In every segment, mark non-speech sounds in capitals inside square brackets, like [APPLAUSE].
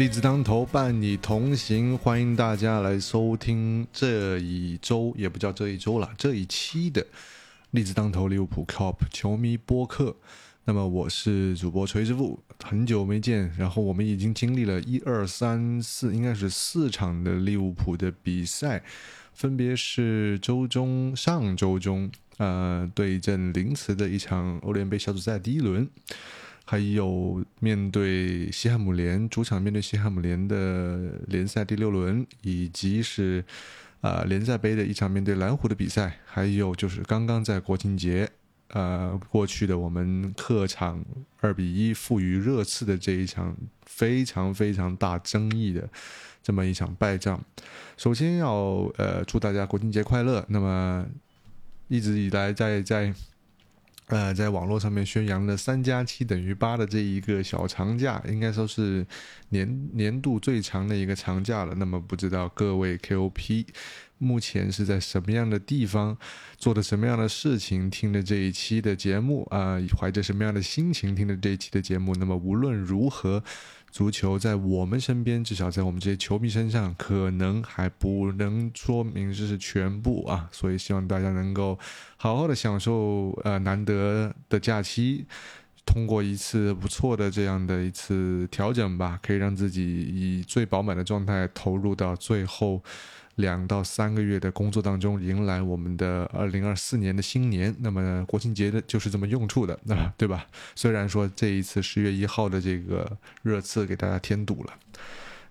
栗子当头伴你同行，欢迎大家来收听这一周，也不叫这一周了，这一期的栗子当头利物浦 Cop 球迷播客。那么我是主播锤师傅，很久没见。然后我们已经经历了一二三四，应该是四场的利物浦的比赛，分别是周中、上周中，呃，对阵林茨的一场欧联杯小组赛第一轮。还有面对西汉姆联主场面对西汉姆联的联赛第六轮，以及是啊联赛杯的一场面对蓝湖的比赛，还有就是刚刚在国庆节呃过去的我们客场二比一负于热刺的这一场非常非常大争议的这么一场败仗。首先要呃祝大家国庆节快乐。那么一直以来在在。呃，在网络上面宣扬的“三加七等于八”的这一个小长假，应该说是年年度最长的一个长假了。那么，不知道各位 KOP 目前是在什么样的地方，做的什么样的事情，听的这一期的节目啊，怀着什么样的心情听的这一期的节目？那么，无论如何。足球在我们身边，至少在我们这些球迷身上，可能还不能说明这是全部啊。所以希望大家能够好好的享受呃难得的假期，通过一次不错的这样的一次调整吧，可以让自己以最饱满的状态投入到最后。两到三个月的工作当中，迎来我们的二零二四年的新年。那么国庆节的就是这么用处的，那 [LAUGHS] 对吧？虽然说这一次十月一号的这个热刺给大家添堵了。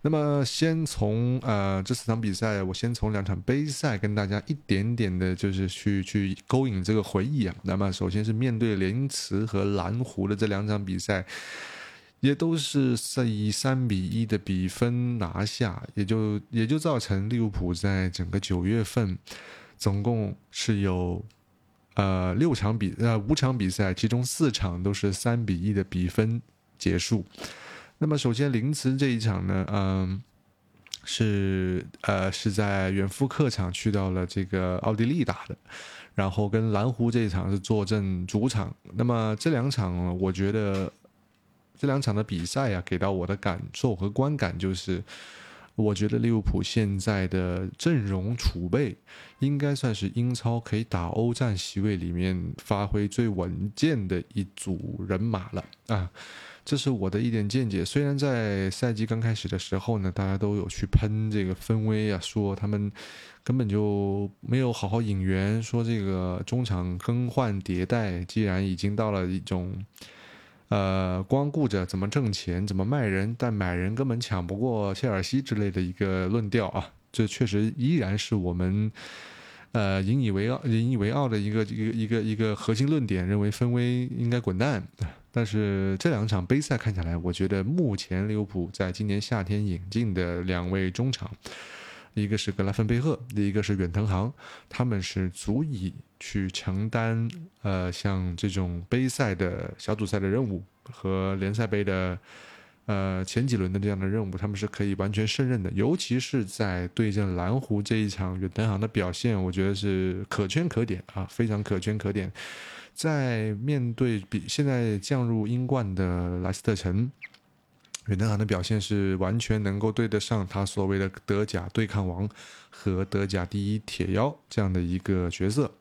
那么先从呃这四场比赛，我先从两场杯赛跟大家一点点的，就是去去勾引这个回忆啊。那么首先是面对连茨和蓝湖的这两场比赛。也都是以三比一的比分拿下，也就也就造成利物浦在整个九月份，总共是有呃六场比呃五场比赛，其中四场都是三比一的比分结束。那么首先林茨这一场呢，嗯，是呃是在远赴客场去到了这个奥地利打的，然后跟蓝湖这一场是坐镇主场。那么这两场，我觉得。这两场的比赛呀，给到我的感受和观感就是，我觉得利物浦现在的阵容储备应该算是英超可以打欧战席位里面发挥最稳健的一组人马了啊！这是我的一点见解。虽然在赛季刚开始的时候呢，大家都有去喷这个分威啊，说他们根本就没有好好引援，说这个中场更换迭代，既然已经到了一种。呃，光顾着怎么挣钱、怎么卖人，但买人根本抢不过切尔西之类的一个论调啊，这确实依然是我们呃引以为傲、引以为傲的一个一个一个一个核心论点，认为分威应该滚蛋。[LAUGHS] 但是这两场杯赛看下来，我觉得目前利物浦在今年夏天引进的两位中场。一个是格拉芬贝赫，另一个是远藤航，他们是足以去承担呃像这种杯赛的小组赛的任务和联赛杯的呃前几轮的这样的任务，他们是可以完全胜任的。尤其是在对阵蓝湖这一场，远藤航的表现，我觉得是可圈可点啊，非常可圈可点。在面对比现在降入英冠的莱斯特城。远藤航的表现是完全能够对得上他所谓的德甲对抗王和德甲第一铁腰这样的一个角色，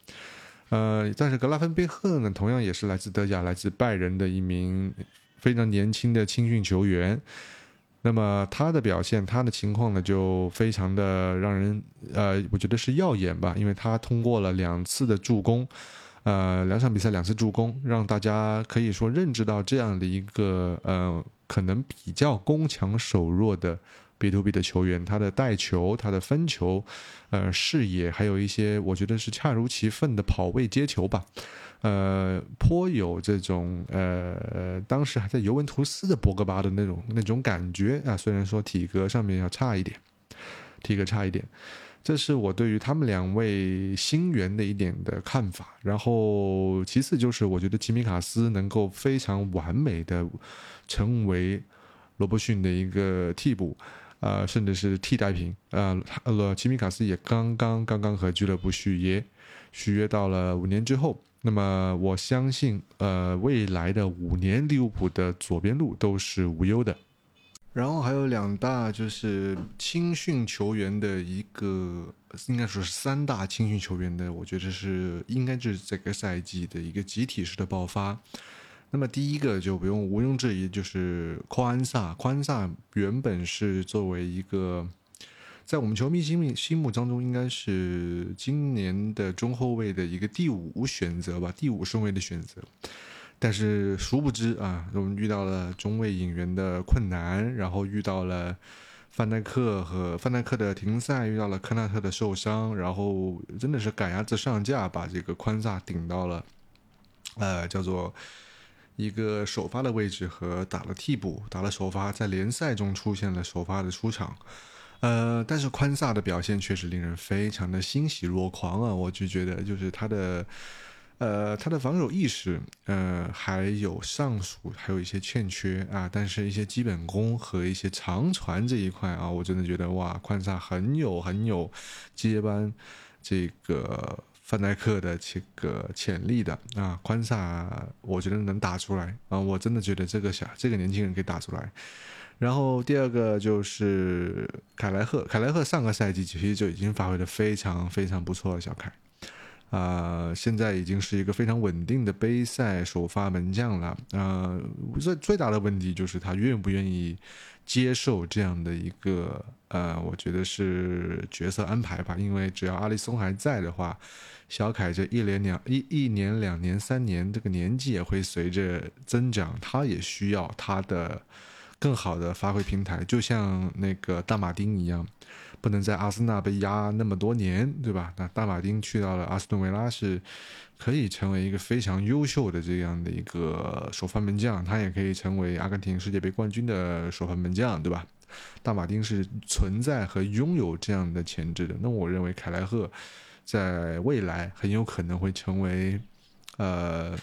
呃，但是格拉芬贝赫呢，同样也是来自德甲、来自拜仁的一名非常年轻的青训球员。那么他的表现，他的情况呢，就非常的让人呃，我觉得是耀眼吧，因为他通过了两次的助攻，呃，两场比赛两次助攻，让大家可以说认知到这样的一个呃。可能比较攻强守弱的 B to B 的球员，他的带球、他的分球、呃视野，还有一些我觉得是恰如其分的跑位接球吧，呃，颇有这种呃当时还在尤文图斯的博格巴的那种那种感觉啊。虽然说体格上面要差一点，体格差一点，这是我对于他们两位新援的一点的看法。然后其次就是我觉得吉米卡斯能够非常完美的。成为罗伯逊的一个替补，呃，甚至是替代品，呃，呃，齐米卡斯也刚刚刚刚和俱乐部续约，续约到了五年之后。那么我相信，呃，未来的五年利物浦的左边路都是无忧的。然后还有两大就是青训球员的一个，应该说是三大青训球员的，我觉得是应该就是这个赛季的一个集体式的爆发。那么第一个就不用毋庸置疑，就是宽萨。宽萨原本是作为一个在我们球迷心里心目当中，应该是今年的中后卫的一个第五选择吧，第五顺位的选择。但是殊不知啊，我们遇到了中卫引援的困难，然后遇到了范戴克和范戴克的停赛，遇到了科纳特的受伤，然后真的是赶鸭子上架，把这个宽萨顶到了，呃，叫做一个首发的位置和打了替补，打了首发，在联赛中出现了首发的出场，呃，但是宽萨的表现确实令人非常的欣喜若狂啊，我就觉得就是他的。呃，他的防守意识，呃，还有上述还有一些欠缺啊，但是一些基本功和一些长传这一块啊，我真的觉得哇，宽萨很有很有接班这个范戴克的这个潜力的啊，宽萨我觉得能打出来啊，我真的觉得这个小这个年轻人可以打出来。然后第二个就是凯莱赫，凯莱赫上个赛季其实就已经发挥的非常非常不错了，小凯。啊，现在已经是一个非常稳定的杯赛首发门将了。呃，最最大的问题就是他愿不愿意接受这样的一个呃，我觉得是角色安排吧。因为只要阿里松还在的话，小凯这一连两一一年、两年、三年，这个年纪也会随着增长，他也需要他的更好的发挥平台，就像那个大马丁一样。不能在阿森纳被压那么多年，对吧？那大马丁去到了阿斯顿维拉，是可以成为一个非常优秀的这样的一个首发门将，他也可以成为阿根廷世界杯冠军的首发门将，对吧？大马丁是存在和拥有这样的潜质的。那我认为凯莱赫在未来很有可能会成为呃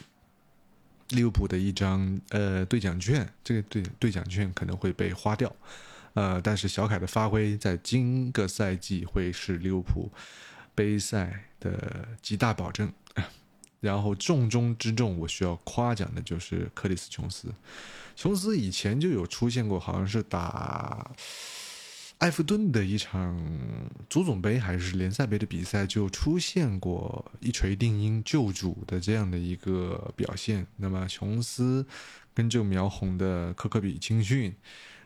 利物浦的一张呃兑奖券，这个兑兑奖券可能会被花掉。呃，但是小凯的发挥在今个赛季会是利物浦杯赛的极大保证。[LAUGHS] 然后重中之重，我需要夸奖的就是克里斯琼斯。琼斯以前就有出现过，好像是打埃弗顿的一场足总杯还是联赛杯的比赛，就出现过一锤定音救主的这样的一个表现。那么琼斯跟这苗红的科科比青训。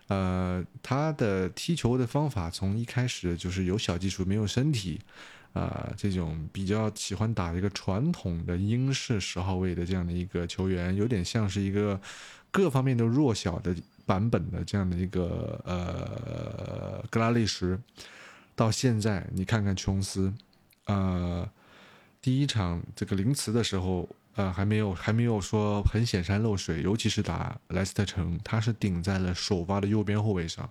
呃，他的踢球的方法从一开始就是有小技术没有身体，啊，这种比较喜欢打一个传统的英式十号位的这样的一个球员，有点像是一个各方面都弱小的版本的这样的一个呃格拉利什。到现在你看看琼斯，呃，第一场这个临词的时候。呃，还没有，还没有说很显山露水，尤其是打莱斯特城，他是顶在了首发的右边后卫上，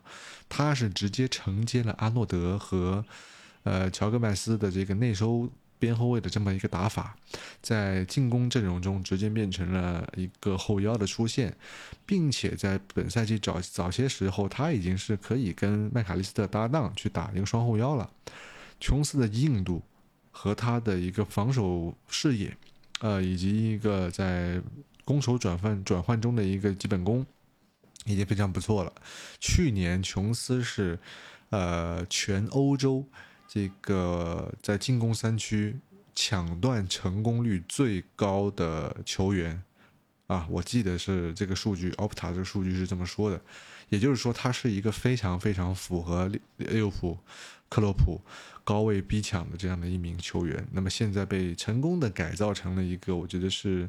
他是直接承接了阿诺德和呃乔戈麦斯的这个内收边后卫的这么一个打法，在进攻阵容中直接变成了一个后腰的出现，并且在本赛季早早些时候，他已经是可以跟麦卡利斯特搭档去打一个双后腰了。琼斯的硬度和他的一个防守视野。呃，以及一个在攻守转换转换中的一个基本功，已经非常不错了。去年琼斯是呃全欧洲这个在进攻三区抢断成功率最高的球员啊，我记得是这个数据，Opta 这个数据是这么说的。也就是说，他是一个非常非常符合利物浦克洛普。高位逼抢的这样的一名球员，那么现在被成功的改造成了一个，我觉得是，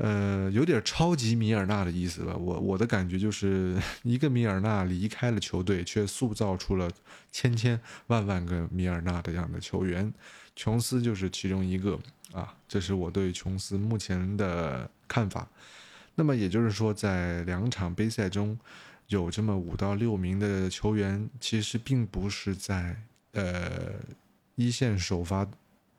呃，有点超级米尔纳的意思吧。我我的感觉就是 [LAUGHS] 一个米尔纳离开了球队，却塑造出了千千万万个米尔纳的样的球员，琼斯就是其中一个啊。这是我对琼斯目前的看法。那么也就是说，在两场杯赛中有这么五到六名的球员，其实并不是在。呃，一线首发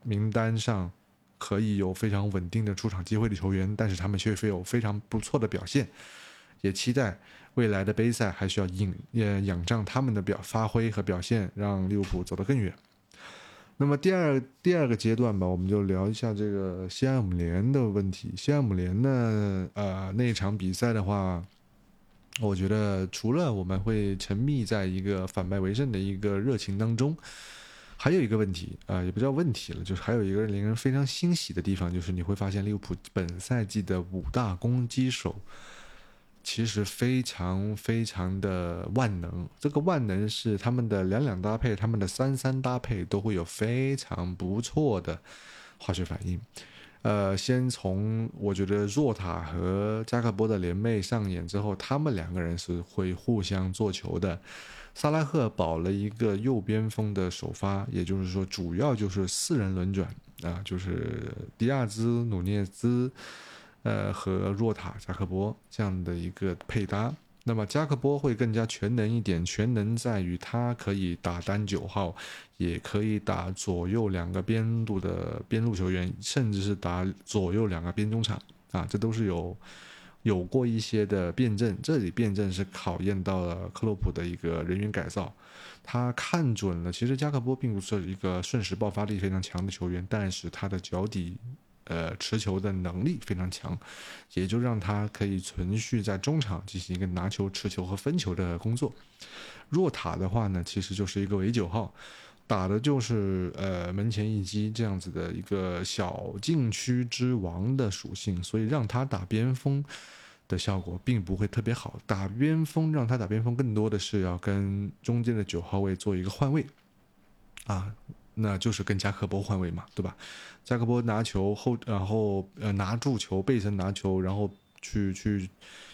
名单上可以有非常稳定的出场机会的球员，但是他们却非有非常不错的表现，也期待未来的杯赛还需要引呃仰仗他们的表发挥和表现，让利物浦走得更远。那么第二第二个阶段吧，我们就聊一下这个西汉姆联的问题。西汉姆联呢，呃，那场比赛的话，我觉得除了我们会沉迷在一个反败为胜的一个热情当中，还有一个问题啊、也不叫问题了，就是还有一个令人非常欣喜的地方，就是你会发现利物浦本赛季的五大攻击手。其实非常非常的万能，这个万能是他们的两两搭配，他们的三三搭配都会有非常不错的化学反应。呃，先从我觉得若塔和加克波的联袂上演之后，他们两个人是会互相做球的。萨拉赫保了一个右边锋的首发，也就是说，主要就是四人轮转啊，就是迪亚兹、努涅兹。呃，和若塔、加克波这样的一个配搭，那么加克波会更加全能一点，全能在于他可以打单九号，也可以打左右两个边路的边路球员，甚至是打左右两个边中场啊，这都是有有过一些的辩证。这里辩证是考验到了克洛普的一个人员改造，他看准了，其实加克波并不是一个瞬时爆发力非常强的球员，但是他的脚底。呃，持球的能力非常强，也就让他可以存续在中场进行一个拿球、持球和分球的工作。若塔的话呢，其实就是一个伪九号，打的就是呃门前一击这样子的一个小禁区之王的属性，所以让他打边锋的效果并不会特别好。打边锋让他打边锋，更多的是要跟中间的九号位做一个换位啊。那就是跟加克波换位嘛，对吧？加克波拿球后，然后呃拿住球，背身拿球，然后去去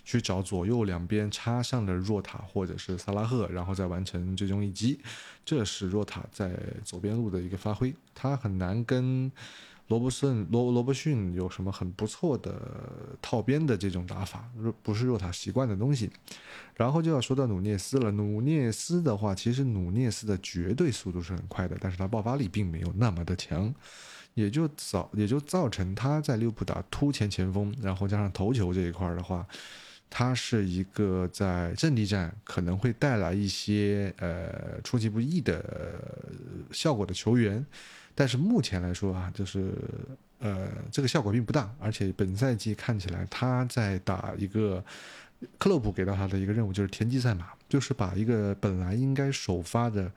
去找左右两边插上的若塔或者是萨拉赫，然后再完成最终一击。这是若塔在左边路的一个发挥，他很难跟。罗伯逊罗罗伯逊有什么很不错的套边的这种打法，不是若塔习惯的东西。然后就要说到努涅斯了。努涅斯的话，其实努涅斯的绝对速度是很快的，但是他爆发力并没有那么的强，也就造也就造成他在利物浦打突前前锋，然后加上头球这一块的话，他是一个在阵地战可能会带来一些呃出其不意的效果的球员。但是目前来说啊，就是呃，这个效果并不大，而且本赛季看起来他在打一个克洛普给到他的一个任务，就是田忌赛马，就是把一个本来应该首发的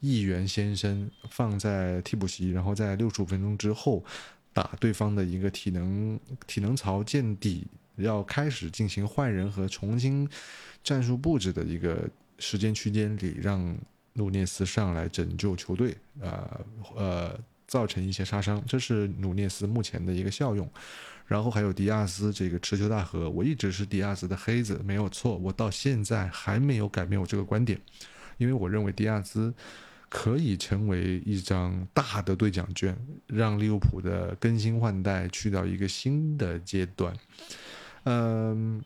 议员先生放在替补席，然后在六十五分钟之后打对方的一个体能体能槽见底，要开始进行换人和重新战术布置的一个时间区间里让。努涅斯上来拯救球队，呃呃，造成一些杀伤，这是努涅斯目前的一个效用。然后还有迪亚斯这个持球大核，我一直是迪亚斯的黑子，没有错，我到现在还没有改变我这个观点，因为我认为迪亚斯可以成为一张大的兑奖券，让利物浦的更新换代去到一个新的阶段。嗯。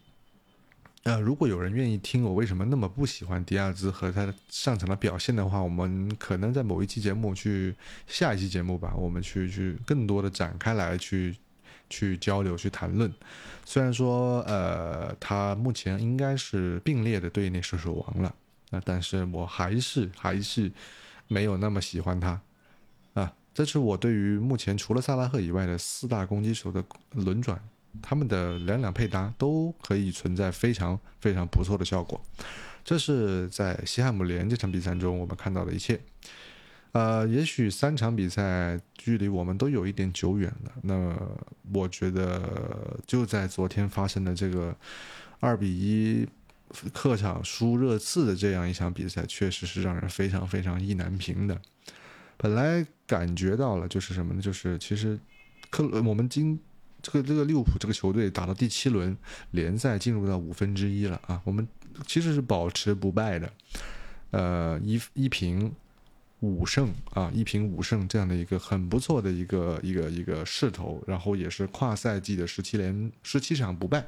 呃，如果有人愿意听我为什么那么不喜欢迪亚兹和他的上场的表现的话，我们可能在某一期节目去下一期节目吧，我们去去更多的展开来去去交流去谈论。虽然说呃，他目前应该是并列的队内射手王了，那但是我还是还是没有那么喜欢他啊。这是我对于目前除了萨拉赫以外的四大攻击手的轮转。他们的两两配搭都可以存在非常非常不错的效果，这是在西汉姆联这场比赛中我们看到的一切。呃，也许三场比赛距离我们都有一点久远了。那我觉得就在昨天发生的这个二比一客场输热刺的这样一场比赛，确实是让人非常非常意难平的。本来感觉到了就是什么呢？就是其实克我们今。这个这个利物浦这个球队打到第七轮联赛进入到五分之一了啊，我们其实是保持不败的，呃一一平五胜啊一平五胜这样的一个很不错的一个一个一个势头，然后也是跨赛季的十七连十七场不败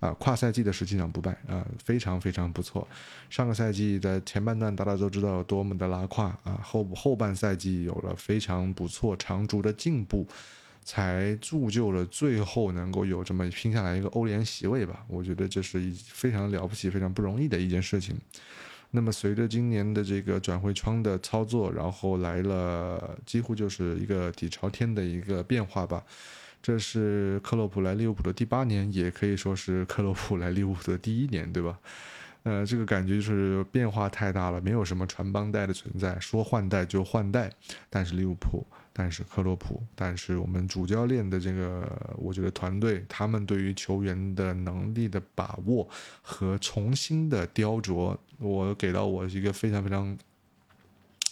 啊跨赛季的十七场不败啊非常非常不错。上个赛季的前半段大家都知道有多么的拉胯啊后后半赛季有了非常不错长足的进步。才铸就了最后能够有这么拼下来一个欧联席位吧？我觉得这是一非常了不起、非常不容易的一件事情。那么随着今年的这个转会窗的操作，然后来了几乎就是一个底朝天的一个变化吧。这是克洛普来利物浦的第八年，也可以说是克洛普来利物浦的第一年，对吧？呃，这个感觉就是变化太大了，没有什么传帮带的存在，说换代就换代。但是利物浦，但是克洛普，但是我们主教练的这个，我觉得团队他们对于球员的能力的把握和重新的雕琢，我给到我一个非常非常，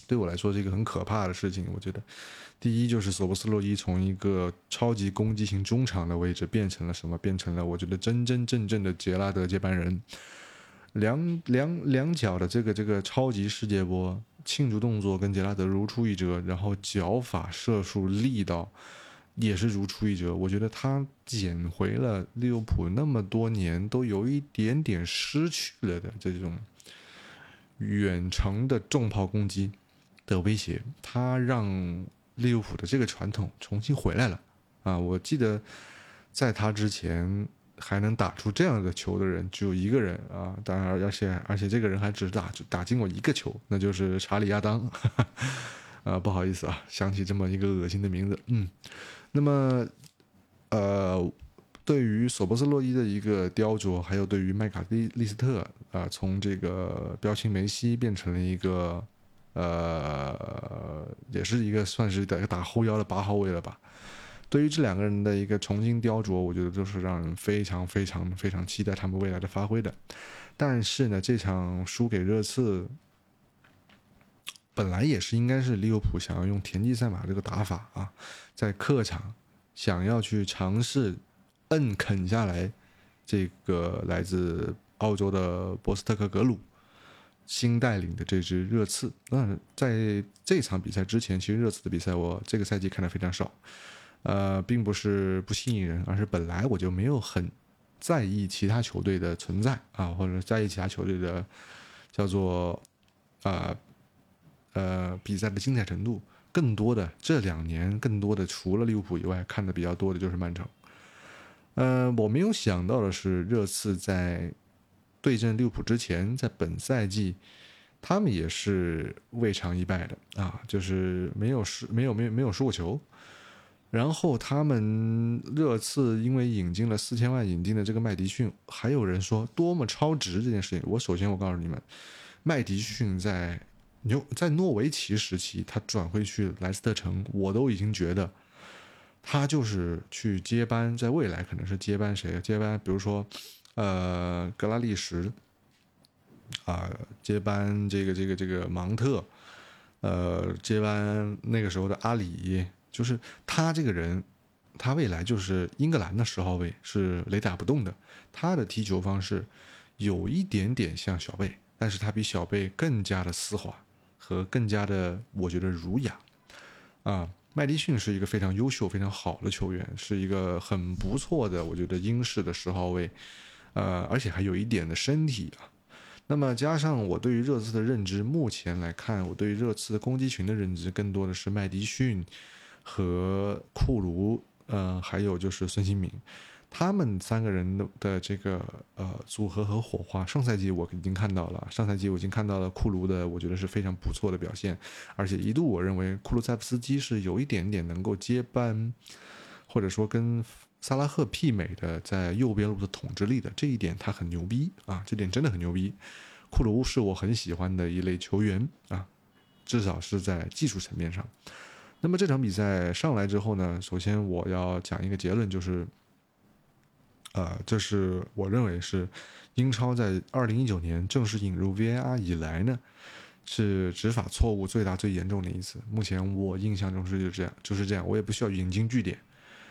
对我来说是一个很可怕的事情。我觉得，第一就是索布斯洛伊从一个超级攻击型中场的位置变成了什么？变成了我觉得真真正正的杰拉德接班人。两两两脚的这个这个超级世界波庆祝动作跟杰拉德如出一辙，然后脚法射术力道也是如出一辙。我觉得他捡回了利物浦那么多年都有一点点失去了的这种远程的重炮攻击的威胁，他让利物浦的这个传统重新回来了啊！我记得在他之前。还能打出这样的球的人只有一个人啊！当然，而且而且这个人还只打打进过一个球，那就是查理亚当。[LAUGHS] 啊，不好意思啊，想起这么一个恶心的名字。嗯，那么呃，对于索博斯洛伊的一个雕琢，还有对于麦卡利利斯特啊，从这个标清梅西变成了一个呃，也是一个算是打打后腰的八号位了吧。对于这两个人的一个重新雕琢，我觉得都是让人非常非常非常期待他们未来的发挥的。但是呢，这场输给热刺，本来也是应该是利物浦想要用田忌赛马这个打法啊，在客场想要去尝试摁啃下来这个来自澳洲的博斯特克格鲁新带领的这支热刺。那在这场比赛之前，其实热刺的比赛我这个赛季看的非常少。呃，并不是不吸引人，而是本来我就没有很在意其他球队的存在啊，或者在意其他球队的叫做啊呃比赛的精彩程度。更多的这两年，更多的除了利物浦以外，看的比较多的就是曼城。呃，我没有想到的是，热刺在对阵利物浦之前，在本赛季他们也是未尝一败的啊，就是没有输，没有没有没有输过球。然后他们热刺因为引进了四千万引进的这个麦迪逊，还有人说多么超值这件事情。我首先我告诉你们，麦迪逊在牛在诺维奇时期，他转会去莱斯特城，我都已经觉得他就是去接班，在未来可能是接班谁？接班比如说呃格拉利什啊，接班这个这个这个芒特，呃接班那个时候的阿里。就是他这个人，他未来就是英格兰的十号位，是雷打不动的。他的踢球方式有一点点像小贝，但是他比小贝更加的丝滑和更加的，我觉得儒雅。啊，麦迪逊是一个非常优秀、非常好的球员，是一个很不错的，我觉得英式的十号位，呃，而且还有一点的身体啊。那么加上我对于热刺的认知，目前来看，我对于热刺的攻击群的认知更多的是麦迪逊。和库卢，呃，还有就是孙兴民，他们三个人的的这个呃组合和火花，上赛季我已经看到了，上赛季我已经看到了库卢的，我觉得是非常不错的表现，而且一度我认为库卢塞夫斯基是有一点点能够接班，或者说跟萨拉赫媲美的在右边路的统治力的这一点他很牛逼啊，这点真的很牛逼，库卢是我很喜欢的一类球员啊，至少是在技术层面上。那么这场比赛上来之后呢，首先我要讲一个结论，就是，呃，这是我认为是英超在二零一九年正式引入 VAR 以来呢，是执法错误最大最严重的一次。目前我印象中是就这样，就是这样，我也不需要引经据典，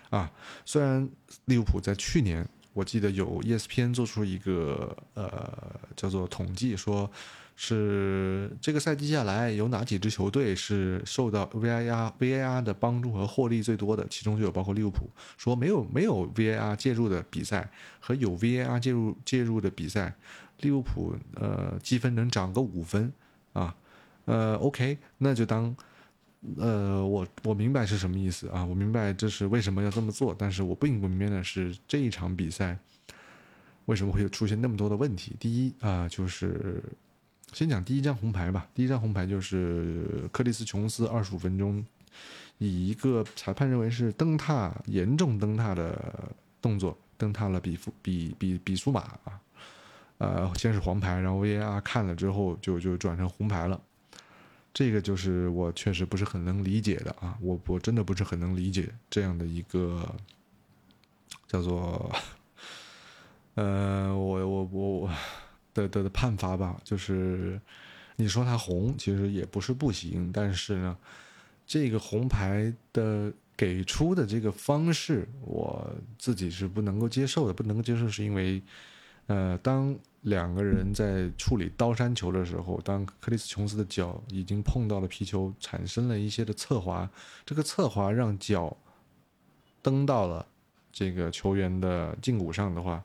啊，虽然利物浦在去年，我记得有 ESPN 做出一个呃叫做统计说。是这个赛季下来，有哪几支球队是受到 VAR VAR 的帮助和获利最多的？其中就有包括利物浦。说没有没有 VAR 介入的比赛和有 VAR 介入介入的比赛，利物浦呃积分能涨个五分啊。呃，OK，那就当呃我我明白是什么意思啊，我明白这是为什么要这么做，但是我并不明白的是这一场比赛为什么会出现那么多的问题。第一啊，就是。先讲第一张红牌吧。第一张红牌就是克里斯琼斯二十五分钟以一个裁判认为是蹬踏严重蹬踏的动作，蹬踏了比夫比比比苏马啊，呃，先是黄牌，然后 VAR 看了之后就就转成红牌了。这个就是我确实不是很能理解的啊，我我真的不是很能理解这样的一个叫做，[LAUGHS] 呃，我我我我的的的判罚吧，就是你说他红，其实也不是不行，但是呢，这个红牌的给出的这个方式，我自己是不能够接受的，不能够接受是因为，呃，当。两个人在处理刀山球的时候，当克里斯琼斯的脚已经碰到了皮球，产生了一些的侧滑，这个侧滑让脚蹬到了这个球员的胫骨上的话，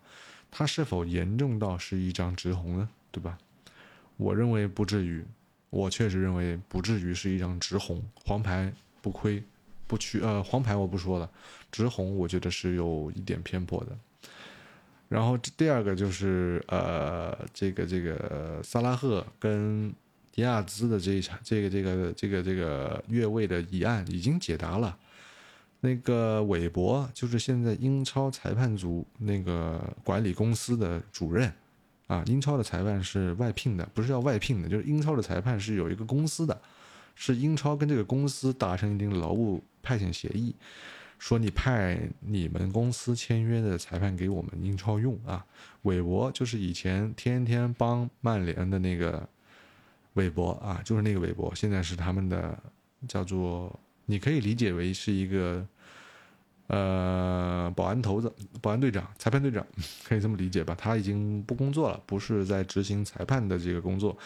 他是否严重到是一张直红呢？对吧？我认为不至于，我确实认为不至于是一张直红，黄牌不亏不屈，呃，黄牌我不说了，直红我觉得是有一点偏颇的。然后第二个就是呃，这个这个萨拉赫跟迪亚兹的这一场，这个这个这个这个越位的疑案已经解答了。那个韦伯就是现在英超裁判组那个管理公司的主任啊，英超的裁判是外聘的，不是要外聘的，就是英超的裁判是有一个公司的，是英超跟这个公司达成一定劳务派遣协议。说你派你们公司签约的裁判给我们英超用啊？韦伯就是以前天天帮曼联的那个韦伯啊，就是那个韦伯，现在是他们的叫做，你可以理解为是一个呃保安头子、保安队长、裁判队长，[LAUGHS] 可以这么理解吧？他已经不工作了，不是在执行裁判的这个工作，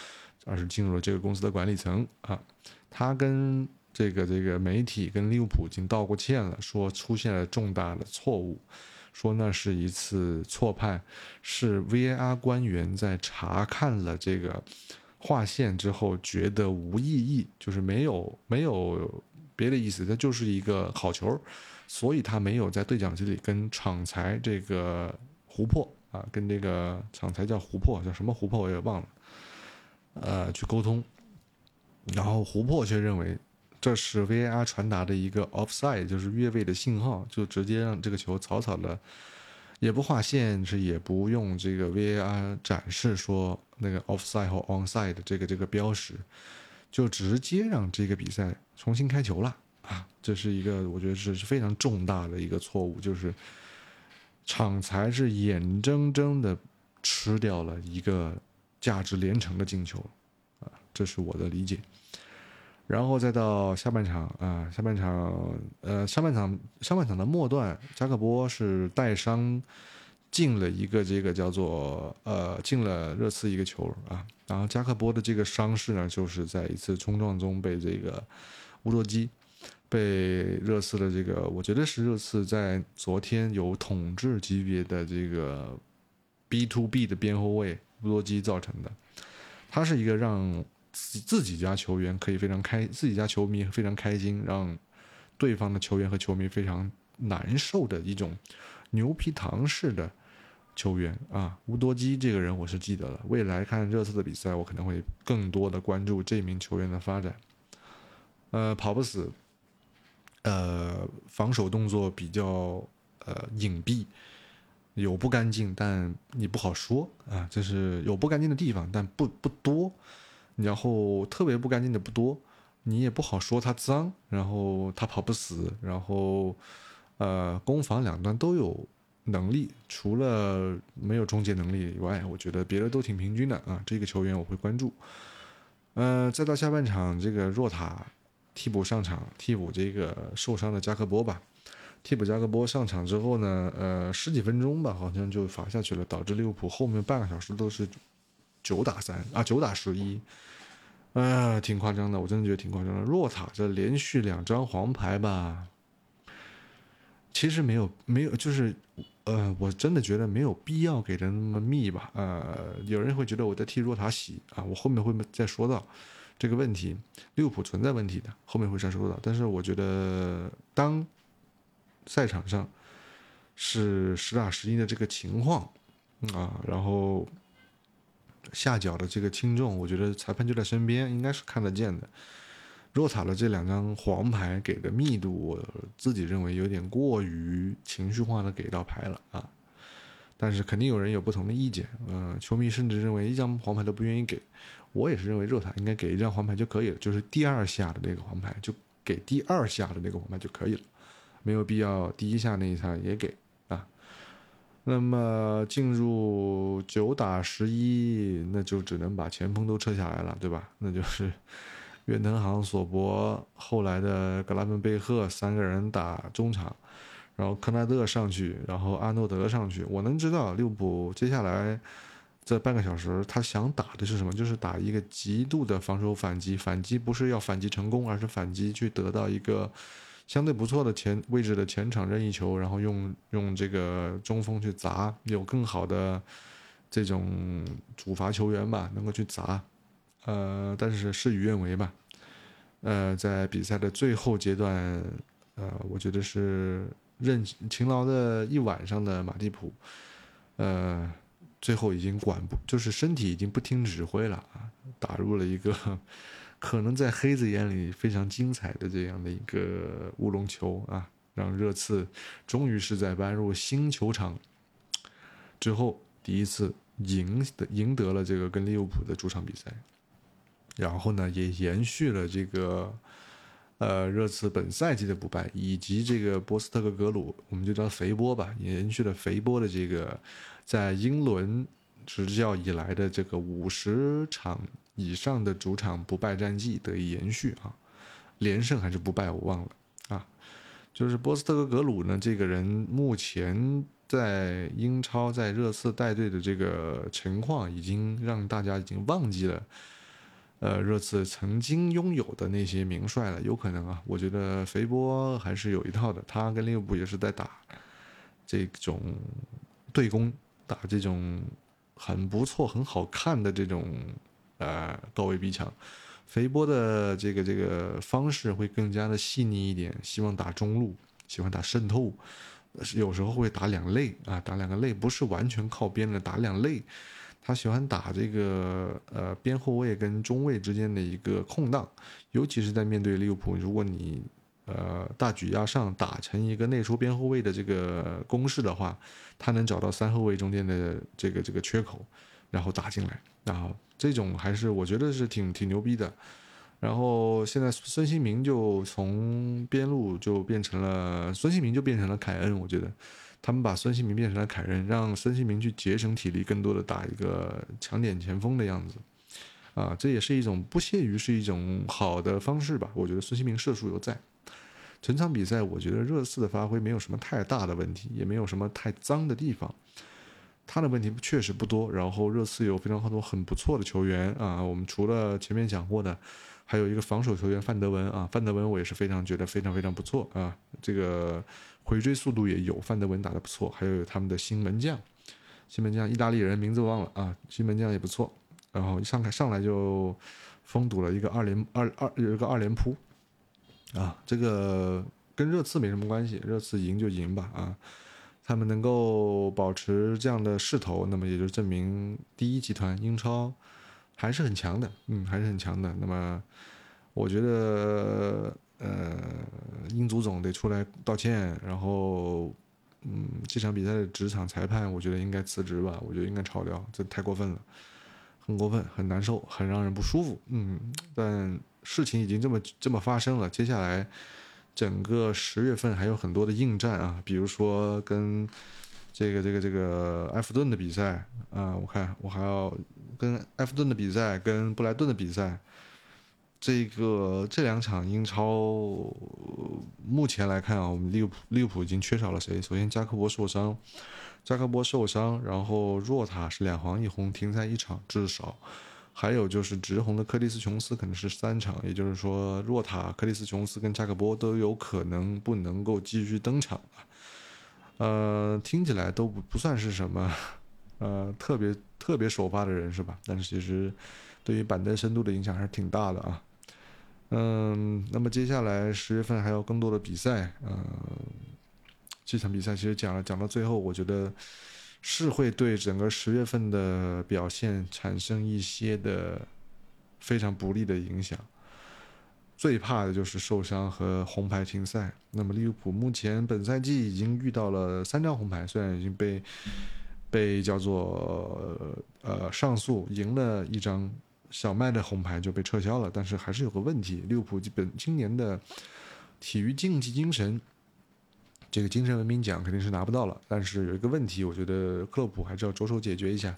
而是进入了这个公司的管理层啊。他跟这个这个媒体跟利物浦已经道过歉了，说出现了重大的错误，说那是一次错判，是 VAR 官员在查看了这个划线之后觉得无意义，就是没有没有别的意思，它就是一个好球，所以他没有在对讲机里跟场裁这个湖泊啊，跟这个场裁叫湖泊，叫什么湖泊我也忘了，呃，去沟通，然后湖泊却认为。这是 VAR 传达的一个 offside，就是越位的信号，就直接让这个球草草的，也不划线，是也不用这个 VAR 展示说那个 offside 和 onside 的这个这个标识，就直接让这个比赛重新开球了啊！这是一个我觉得是是非常重大的一个错误，就是场裁是眼睁睁的吃掉了一个价值连城的进球啊！这是我的理解。然后再到下半场啊，下半场呃，上半场上半场的末段，加克波是带伤进了一个这个叫做呃进了热刺一个球啊，然后加克波的这个伤势呢，就是在一次冲撞中被这个乌多基被热刺的这个，我觉得是热刺在昨天有统治级别的这个 B to B 的边后卫乌多基造成的，他是一个让。自自己家球员可以非常开，自己家球迷非常开心，让对方的球员和球迷非常难受的一种牛皮糖式的球员啊，乌多基这个人我是记得了。未来看热刺的比赛，我可能会更多的关注这名球员的发展。呃，跑不死，呃，防守动作比较呃隐蔽，有不干净，但你不好说啊，就是有不干净的地方，但不不多。然后特别不干净的不多，你也不好说他脏，然后他跑不死，然后，呃，攻防两端都有能力，除了没有终结能力以外，我觉得别的都挺平均的啊。这个球员我会关注。呃，再到下半场，这个若塔替补上场，替补这个受伤的加克波吧。替补加克波上场之后呢，呃，十几分钟吧，好像就罚下去了，导致利物浦后面半个小时都是。九打三啊，九打十一，啊，挺夸张的，我真的觉得挺夸张的。若塔这连续两张黄牌吧，其实没有没有，就是，呃，我真的觉得没有必要给的那么密吧。呃，有人会觉得我在替若塔洗啊，我后面会再说到这个问题，利物浦存在问题的，后面会再说到。但是我觉得，当赛场上是实打实一的这个情况啊，然后。下脚的这个轻重，我觉得裁判就在身边，应该是看得见的。若塔的这两张黄牌给的密度，我自己认为有点过于情绪化的给到牌了啊。但是肯定有人有不同的意见，嗯，球迷甚至认为一张黄牌都不愿意给，我也是认为若塔应该给一张黄牌就可以了，就是第二下的那个黄牌就给第二下的那个黄牌就可以了，没有必要第一下那一下也给啊。那么进入九打十一，那就只能把前锋都撤下来了，对吧？那就是。远藤航、索博，后来的格拉芬贝赫三个人打中场，然后科纳德上去，然后阿诺德上去。我能知道利物浦接下来这半个小时他想打的是什么？就是打一个极度的防守反击，反击不是要反击成功，而是反击去得到一个相对不错的前位置的前场任意球，然后用用这个中锋去砸，有更好的这种主罚球员吧，能够去砸。呃，但是事与愿违吧。呃，在比赛的最后阶段，呃，我觉得是任勤劳的一晚上的马蒂普，呃，最后已经管不，就是身体已经不听指挥了啊，打入了一个可能在黑子眼里非常精彩的这样的一个乌龙球啊，让热刺终于是在搬入新球场之后第一次赢的赢得了这个跟利物浦的主场比赛。然后呢，也延续了这个，呃，热刺本赛季的不败，以及这个波斯特克格鲁，我们就叫肥波吧，延续了肥波的这个在英伦执教以来的这个五十场以上的主场不败战绩得以延续啊，连胜还是不败我忘了啊，就是波斯特克格鲁呢，这个人目前在英超在热刺带队的这个情况，已经让大家已经忘记了。呃，热刺曾经拥有的那些名帅了，有可能啊。我觉得肥波还是有一套的，他跟利物浦也是在打这种对攻，打这种很不错、很好看的这种呃高位逼抢。肥波的这个这个方式会更加的细腻一点，希望打中路，喜欢打渗透，有时候会打两肋啊，打两个肋，不是完全靠边的，打两肋。他喜欢打这个呃边后卫跟中卫之间的一个空档，尤其是在面对利物浦，如果你呃大举压上，打成一个内出边后卫的这个攻势的话，他能找到三后卫中间的这个这个缺口，然后打进来，然后这种还是我觉得是挺挺牛逼的。然后现在孙兴民就从边路就变成了孙兴民就变成了凯恩，我觉得。他们把孙兴民变成了凯恩，让孙兴民去节省体力，更多的打一个强点前锋的样子，啊，这也是一种不屑于是一种好的方式吧？我觉得孙兴民射术犹在，整场比赛我觉得热刺的发挥没有什么太大的问题，也没有什么太脏的地方，他的问题确实不多。然后热刺有非常多很不错的球员啊，我们除了前面讲过的，还有一个防守球员范德文啊，范德文我也是非常觉得非常非常不错啊，这个。回追速度也有，范德文打得不错，还有他们的新门将，新门将意大利人名字忘了啊，新门将也不错，然后一上来上来就封堵了一个二连二二有一个二连扑，啊，这个跟热刺没什么关系，热刺赢就赢吧啊，他们能够保持这样的势头，那么也就证明第一集团英超还是很强的，嗯，还是很强的，那么我觉得。呃，英足总得出来道歉，然后，嗯，这场比赛的职场裁判，我觉得应该辞职吧，我觉得应该炒掉，这太过分了，很过分，很难受，很让人不舒服，嗯，但事情已经这么这么发生了，接下来整个十月份还有很多的应战啊，比如说跟这个这个这个埃弗顿的比赛啊，我看我还要跟埃弗顿的比赛，跟布莱顿的比赛。这个这两场英超，目前来看啊，我们利物浦利物浦已经缺少了谁？首先加克波受伤，加克波受伤，然后若塔是两黄一红停赛一场至少，还有就是直红的克里斯琼斯可能是三场，也就是说若塔、克里斯琼斯跟加克波都有可能不能够继续登场呃，听起来都不不算是什么，呃，特别特别首发的人是吧？但是其实对于板凳深度的影响还是挺大的啊。嗯，那么接下来十月份还有更多的比赛，嗯，这场比赛其实讲了讲到最后，我觉得是会对整个十月份的表现产生一些的非常不利的影响。最怕的就是受伤和红牌停赛。那么利物浦目前本赛季已经遇到了三张红牌，虽然已经被被叫做呃上诉赢了一张小麦的红牌就被撤销了，但是还是有个问题，利物浦基本今年的体育竞技精神。这个精神文明奖肯定是拿不到了，但是有一个问题，我觉得克洛普还是要着手解决一下，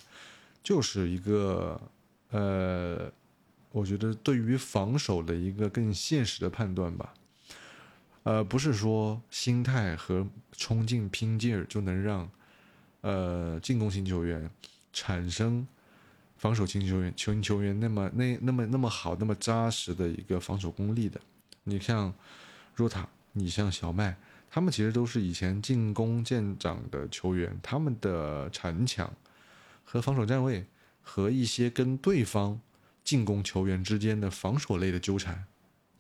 就是一个呃，我觉得对于防守的一个更现实的判断吧，呃，不是说心态和冲劲拼劲就能让呃进攻型球员产生防守型球员球球员那么那那么那么好那么扎实的一个防守功力的，你像若塔，你像小麦。他们其实都是以前进攻舰长的球员，他们的铲抢和防守站位，和一些跟对方进攻球员之间的防守类的纠缠，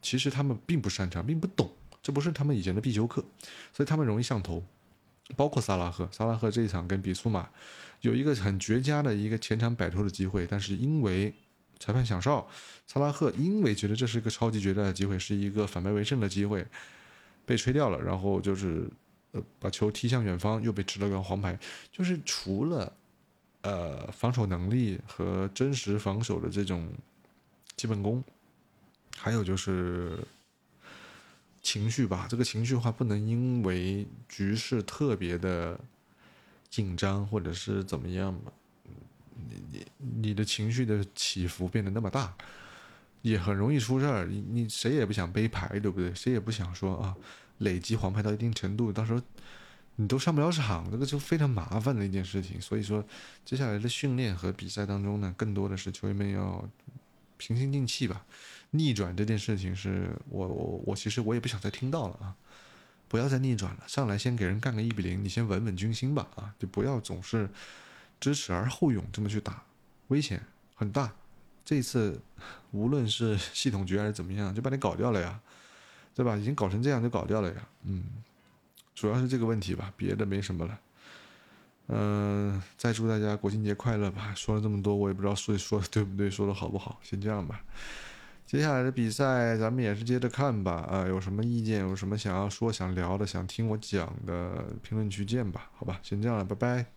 其实他们并不擅长，并不懂，这不是他们以前的必修课，所以他们容易上头。包括萨拉赫，萨拉赫这一场跟比苏马有一个很绝佳的一个前场摆脱的机会，但是因为裁判响哨，萨拉赫因为觉得这是一个超级绝佳的机会，是一个反败为胜的机会。被吹掉了，然后就是呃把球踢向远方，又被吃了个黄牌。就是除了呃防守能力和真实防守的这种基本功，还有就是情绪吧。这个情绪化不能因为局势特别的紧张或者是怎么样吧，你你你的情绪的起伏变得那么大。也很容易出事儿，你你谁也不想背牌，对不对？谁也不想说啊，累积黄牌到一定程度，到时候你都上不了场，这个就非常麻烦的一件事情。所以说，接下来的训练和比赛当中呢，更多的是球员们要平心静气吧。逆转这件事情是我我我其实我也不想再听到了啊，不要再逆转了，上来先给人干个一比零，你先稳稳军心吧啊，就不要总是知耻而后勇这么去打，危险很大。这一次，无论是系统局还是怎么样，就把你搞掉了呀，对吧？已经搞成这样就搞掉了呀，嗯，主要是这个问题吧，别的没什么了。嗯，再祝大家国庆节快乐吧！说了这么多，我也不知道说说的对不对，说的好不好，先这样吧。接下来的比赛咱们也是接着看吧。啊，有什么意见，有什么想要说、想聊的、想听我讲的，评论区见吧。好吧，先这样了，拜拜。